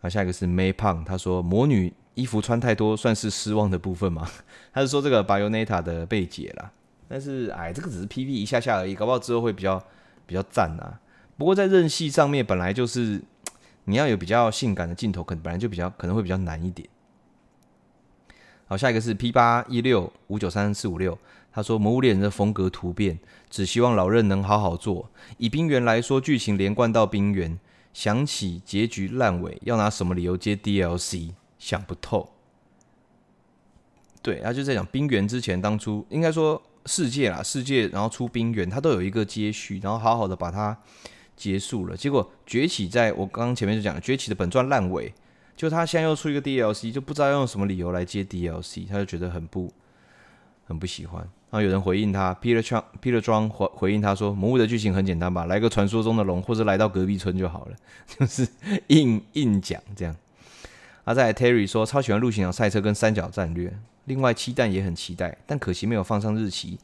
好，下一个是 May 胖，他说魔女衣服穿太多算是失望的部分吗？他是说这个 Bayoneta 的被解啦，但是哎，这个只是 PV 一下下而已，搞不好之后会比较比较赞啊。不过在任系上面本来就是你要有比较性感的镜头，可能本来就比较可能会比较难一点。好，下一个是 P 八一六五九三四五六。他说：“魔物猎人的风格突变，只希望老任能好好做。以冰原来说，剧情连贯到冰原，想起结局烂尾，要拿什么理由接 DLC？想不透。对，他就在讲冰原之前，当初应该说世界啦，世界然后出冰原，他都有一个接续，然后好好的把它结束了。结果崛起，在我刚刚前面就讲了，崛起的本传烂尾，就他现在又出一个 DLC，就不知道用什么理由来接 DLC，他就觉得很不很不喜欢。”然后有人回应他，Peter Chang，Peter 庄回回应他说：“魔物的剧情很简单吧，来个传说中的龙，或者来到隔壁村就好了，就是硬硬讲这样。”啊，在 Terry 说：“超喜欢陆行鸟赛车跟三角战略，另外漆弹也很期待，但可惜没有放上日期。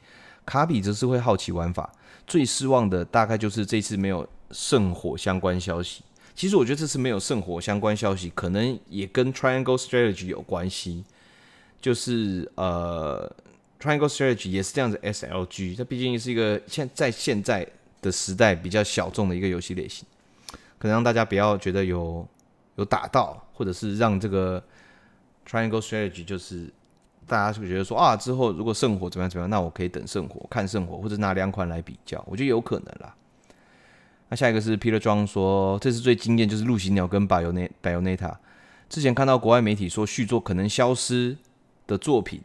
卡比则是会好奇玩法，最失望的大概就是这次没有圣火相关消息。其实我觉得这次没有圣火相关消息，可能也跟 Triangle Strategy 有关系，就是呃。” Triangle Strategy 也是这样子，SLG，它毕竟是一个现在现在的时代比较小众的一个游戏类型，可能让大家不要觉得有有打到，或者是让这个 Triangle Strategy 就是大家是觉得说啊，之后如果圣火怎么样怎么样，那我可以等圣火看圣火，或者拿两款来比较，我觉得有可能啦。那下一个是 Peter 庄说，这次最惊艳就是陆行鸟跟 Bayonetta，之前看到国外媒体说续作可能消失的作品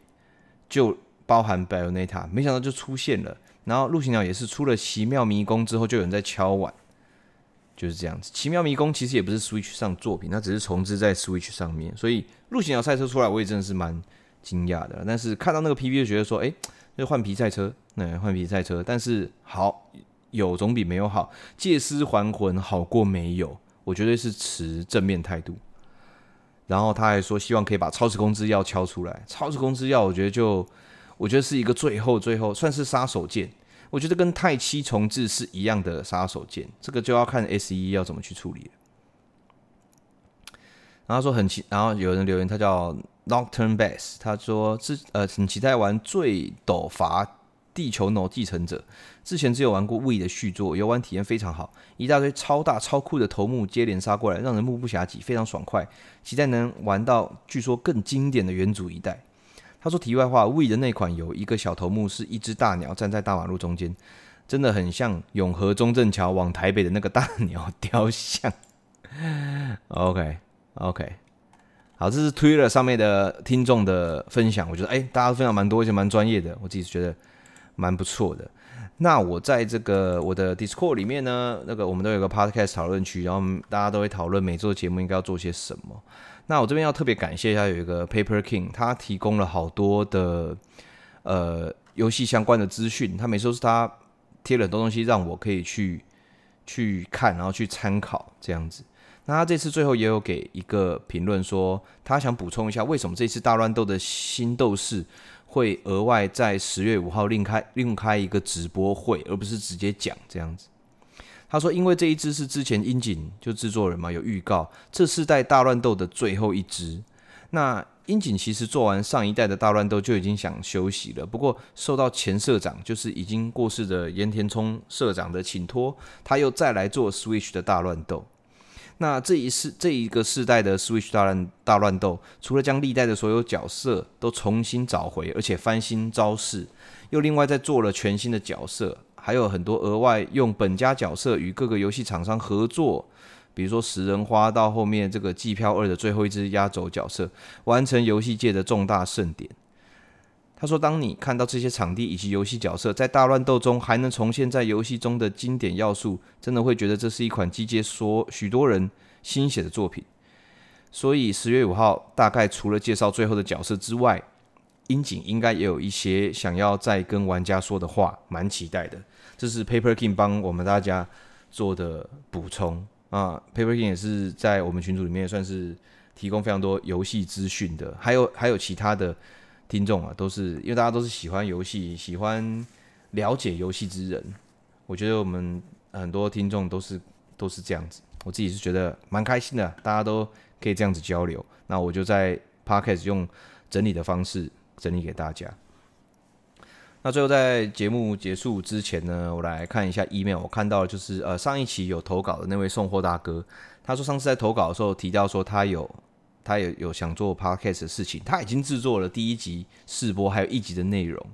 就。包含 Bayonetta，没想到就出现了。然后陆行鸟也是出了奇妙迷宫之后，就有人在敲碗，就是这样子。奇妙迷宫其实也不是 Switch 上作品，它只是重置在 Switch 上面。所以陆行鸟赛车出来，我也真的是蛮惊讶的。但是看到那个 PV 就觉得说，哎，那换皮赛车，那换皮赛车。但是好，有总比没有好。借尸还魂好过没有，我绝对是持正面态度。然后他还说，希望可以把超时空之钥敲出来。超时空之钥，我觉得就。我觉得是一个最后最后算是杀手锏，我觉得跟太七重置是一样的杀手锏，这个就要看 SE 要怎么去处理。然后说很期，然后有人留言，他叫 Nocturne Bass，他说之呃很期待玩《最斗伐地球 no 继承者》，之前只有玩过 Wii 的续作，游玩体验非常好，一大堆超大超酷的头目接连杀过来，让人目不暇接，非常爽快，期待能玩到据说更经典的元祖一代。他说：“题外话，We 的那款有一个小头目是一只大鸟站在大马路中间，真的很像永和中正桥往台北的那个大鸟 雕像。”OK OK，好，这是 Twitter 上面的听众的分享，我觉得哎，大家分享蛮多，而且蛮专业的，我自己觉得蛮不错的。那我在这个我的 Discord 里面呢，那个我们都有个 Podcast 讨论区，然后大家都会讨论每周节目应该要做些什么。那我这边要特别感谢一下，有一个 Paper King，他提供了好多的呃游戏相关的资讯。他每次都是他贴了很多东西，让我可以去去看，然后去参考这样子。那他这次最后也有给一个评论说，他想补充一下，为什么这次大乱斗的新斗士会额外在十月五号另开另开一个直播会，而不是直接讲这样子。他说：“因为这一支是之前樱井就制作人嘛，有预告，这是在大乱斗的最后一支。那樱井其实做完上一代的大乱斗就已经想休息了，不过受到前社长，就是已经过世的盐田聪社长的请托，他又再来做 Switch 的大乱斗。那这一世这一个世代的 Switch 大乱大乱斗，除了将历代的所有角色都重新找回，而且翻新招式，又另外再做了全新的角色。”还有很多额外用本家角色与各个游戏厂商合作，比如说食人花到后面这个季票二的最后一只压轴角色，完成游戏界的重大盛典。他他说：“当你看到这些场地以及游戏角色在大乱斗中还能重现在游戏中的经典要素，真的会觉得这是一款集结所许多人心血的作品。”所以十月五号，大概除了介绍最后的角色之外，樱井应该也有一些想要再跟玩家说的话，蛮期待的。这是 Paper King 帮我们大家做的补充啊，Paper King 也是在我们群组里面算是提供非常多游戏资讯的，还有还有其他的听众啊，都是因为大家都是喜欢游戏、喜欢了解游戏之人，我觉得我们很多听众都是都是这样子，我自己是觉得蛮开心的，大家都可以这样子交流，那我就在 Podcast 用整理的方式。整理给大家。那最后在节目结束之前呢，我来看一下 email。我看到就是呃上一期有投稿的那位送货大哥，他说上次在投稿的时候提到说他有他有有想做 podcast 的事情，他已经制作了第一集试播，还有一集的内容，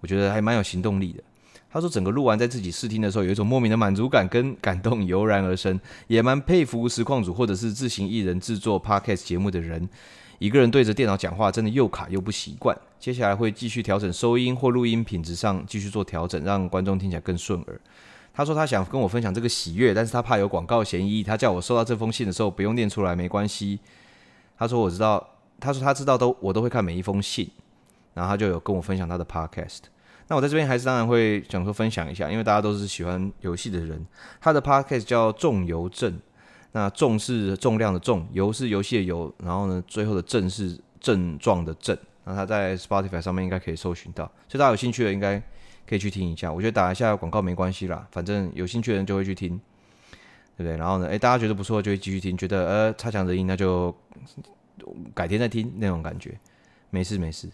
我觉得还蛮有行动力的。他说整个录完在自己试听的时候，有一种莫名的满足感跟感动油然而生，也蛮佩服实况组或者是自行艺人制作 podcast 节目的人。一个人对着电脑讲话，真的又卡又不习惯。接下来会继续调整收音或录音品质上，继续做调整，让观众听起来更顺耳。他说他想跟我分享这个喜悦，但是他怕有广告嫌疑。他叫我收到这封信的时候不用念出来，没关系。他说我知道，他说他知道都我都会看每一封信。然后他就有跟我分享他的 podcast。那我在这边还是当然会想说分享一下，因为大家都是喜欢游戏的人。他的 podcast 叫重游正。那重是重量的重，游是游戏的游，然后呢，最后的症是症状的症。那他在 Spotify 上面应该可以搜寻到，所以大家有兴趣的应该可以去听一下。我觉得打一下广告没关系啦，反正有兴趣的人就会去听，对不对？然后呢，诶，大家觉得不错就会继续听，觉得呃差强人意那就改天再听那种感觉，没事没事。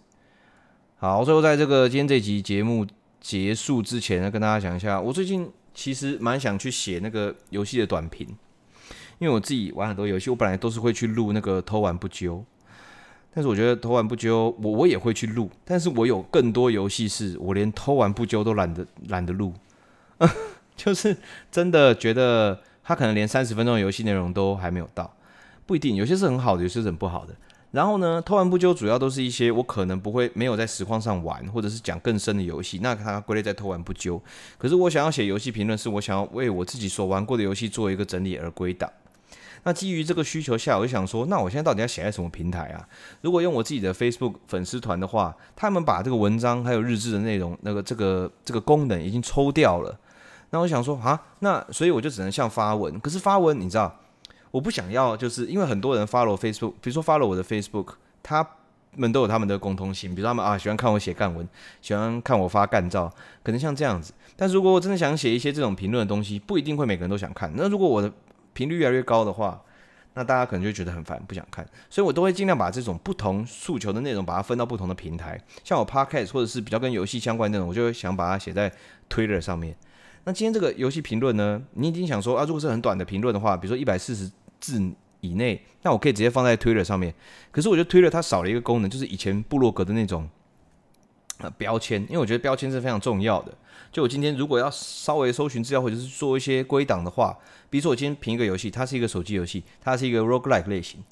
好，最后在这个今天这集节目结束之前呢，跟大家讲一下，我最近其实蛮想去写那个游戏的短评。因为我自己玩很多游戏，我本来都是会去录那个偷玩不究，但是我觉得偷玩不究，我我也会去录，但是我有更多游戏是我连偷玩不究都懒得懒得录，就是真的觉得他可能连三十分钟的游戏内容都还没有到，不一定，有些是很好的，有些是很不好的。然后呢，偷玩不究主要都是一些我可能不会没有在实况上玩，或者是讲更深的游戏，那它归类在偷玩不究。可是我想要写游戏评论，是我想要为我自己所玩过的游戏做一个整理而归档。那基于这个需求下，我就想说，那我现在到底要写在什么平台啊？如果用我自己的 Facebook 粉丝团的话，他们把这个文章还有日志的内容，那个这个这个功能已经抽掉了。那我想说啊，那所以我就只能像发文。可是发文，你知道，我不想要，就是因为很多人 follow Facebook，比如说 follow 我的 Facebook，他们都有他们的共通性，比如他们啊喜欢看我写干文，喜欢看我发干照，可能像这样子。但如果我真的想写一些这种评论的东西，不一定会每个人都想看。那如果我的频率越来越高的话，那大家可能就觉得很烦，不想看，所以我都会尽量把这种不同诉求的内容，把它分到不同的平台。像我 Podcast 或者是比较跟游戏相关的内容，我就会想把它写在 Twitter 上面。那今天这个游戏评论呢，你已经想说啊，如果是很短的评论的话，比如说一百四十字以内，那我可以直接放在 Twitter 上面。可是我觉得 Twitter 它少了一个功能，就是以前部落格的那种。呃，标签，因为我觉得标签是非常重要的。就我今天如果要稍微搜寻资料或者是做一些归档的话，比如说我今天评一个游戏，它是一个手机游戏，它是一个 roguelike 类型，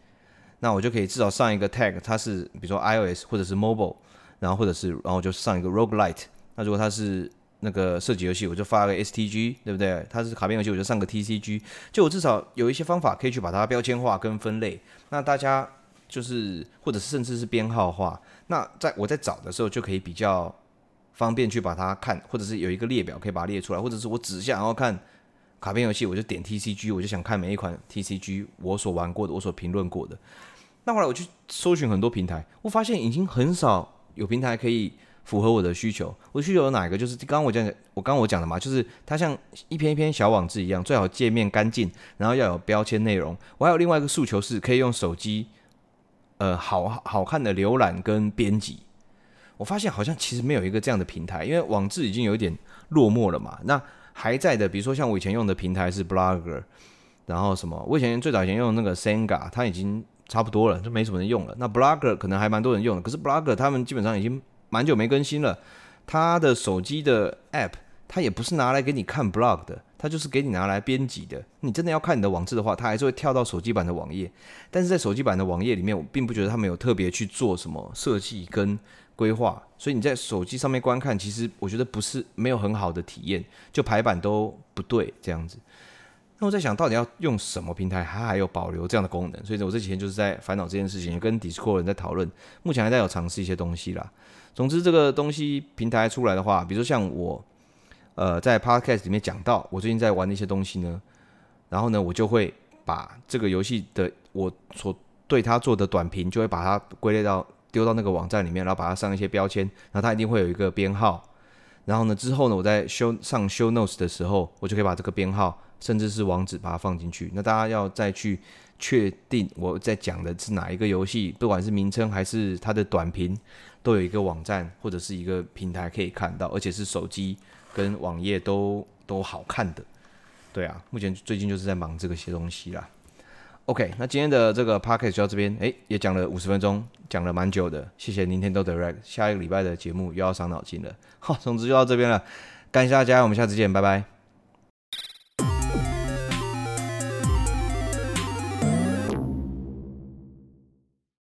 那我就可以至少上一个 tag，它是比如说 iOS 或者是 mobile，然后或者是然后就上一个 roguelite。那如果它是那个射击游戏，我就发个 STG，对不对？它是卡片游戏，我就上个 TCG。就我至少有一些方法可以去把它标签化跟分类。那大家。就是，或者是甚至是编号化，那在我在找的时候就可以比较方便去把它看，或者是有一个列表可以把它列出来，或者是我只想要看卡片游戏，我就点 TCG，我就想看每一款 TCG 我所玩过的，我所评论过的。那后来我去搜寻很多平台，我发现已经很少有平台可以符合我的需求。我需求有哪一个？就是刚刚我讲，我刚刚我讲的嘛，就是它像一篇一篇小网志一样，最好界面干净，然后要有标签内容。我还有另外一个诉求是，可以用手机。呃，好好看的浏览跟编辑，我发现好像其实没有一个这样的平台，因为网志已经有一点落寞了嘛。那还在的，比如说像我以前用的平台是 Blogger，然后什么，我以前最早以前用那个 Senga，它已经差不多了，就没什么人用了。那 Blogger 可能还蛮多人用的，可是 Blogger 他们基本上已经蛮久没更新了，他的手机的 App。他也不是拿来给你看 blog 的，它就是给你拿来编辑的。你真的要看你的网志的话，它还是会跳到手机版的网页。但是在手机版的网页里面，我并不觉得他们有特别去做什么设计跟规划，所以你在手机上面观看，其实我觉得不是没有很好的体验，就排版都不对这样子。那我在想到底要用什么平台，它还有保留这样的功能，所以我这几天就是在烦恼这件事情，跟 Discord 人在讨论，目前还在有尝试一些东西啦。总之这个东西平台出来的话，比如说像我，呃，在 Podcast 里面讲到我最近在玩的一些东西呢，然后呢，我就会把这个游戏的我所对它做的短评，就会把它归类到丢到那个网站里面，然后把它上一些标签，然后它一定会有一个编号，然后呢之后呢，我在修上 show notes 的时候，我就可以把这个编号。甚至是网址把它放进去，那大家要再去确定我在讲的是哪一个游戏，不管是名称还是它的短评，都有一个网站或者是一个平台可以看到，而且是手机跟网页都都好看的。对啊，目前最近就是在忙这个些东西啦。OK，那今天的这个 Podcast 就到这边，诶，也讲了五十分钟，讲了蛮久的，谢谢 Nintendo Direct，下一个礼拜的节目又要伤脑筋了。好，总之就到这边了，感谢大家，我们下次见，拜拜。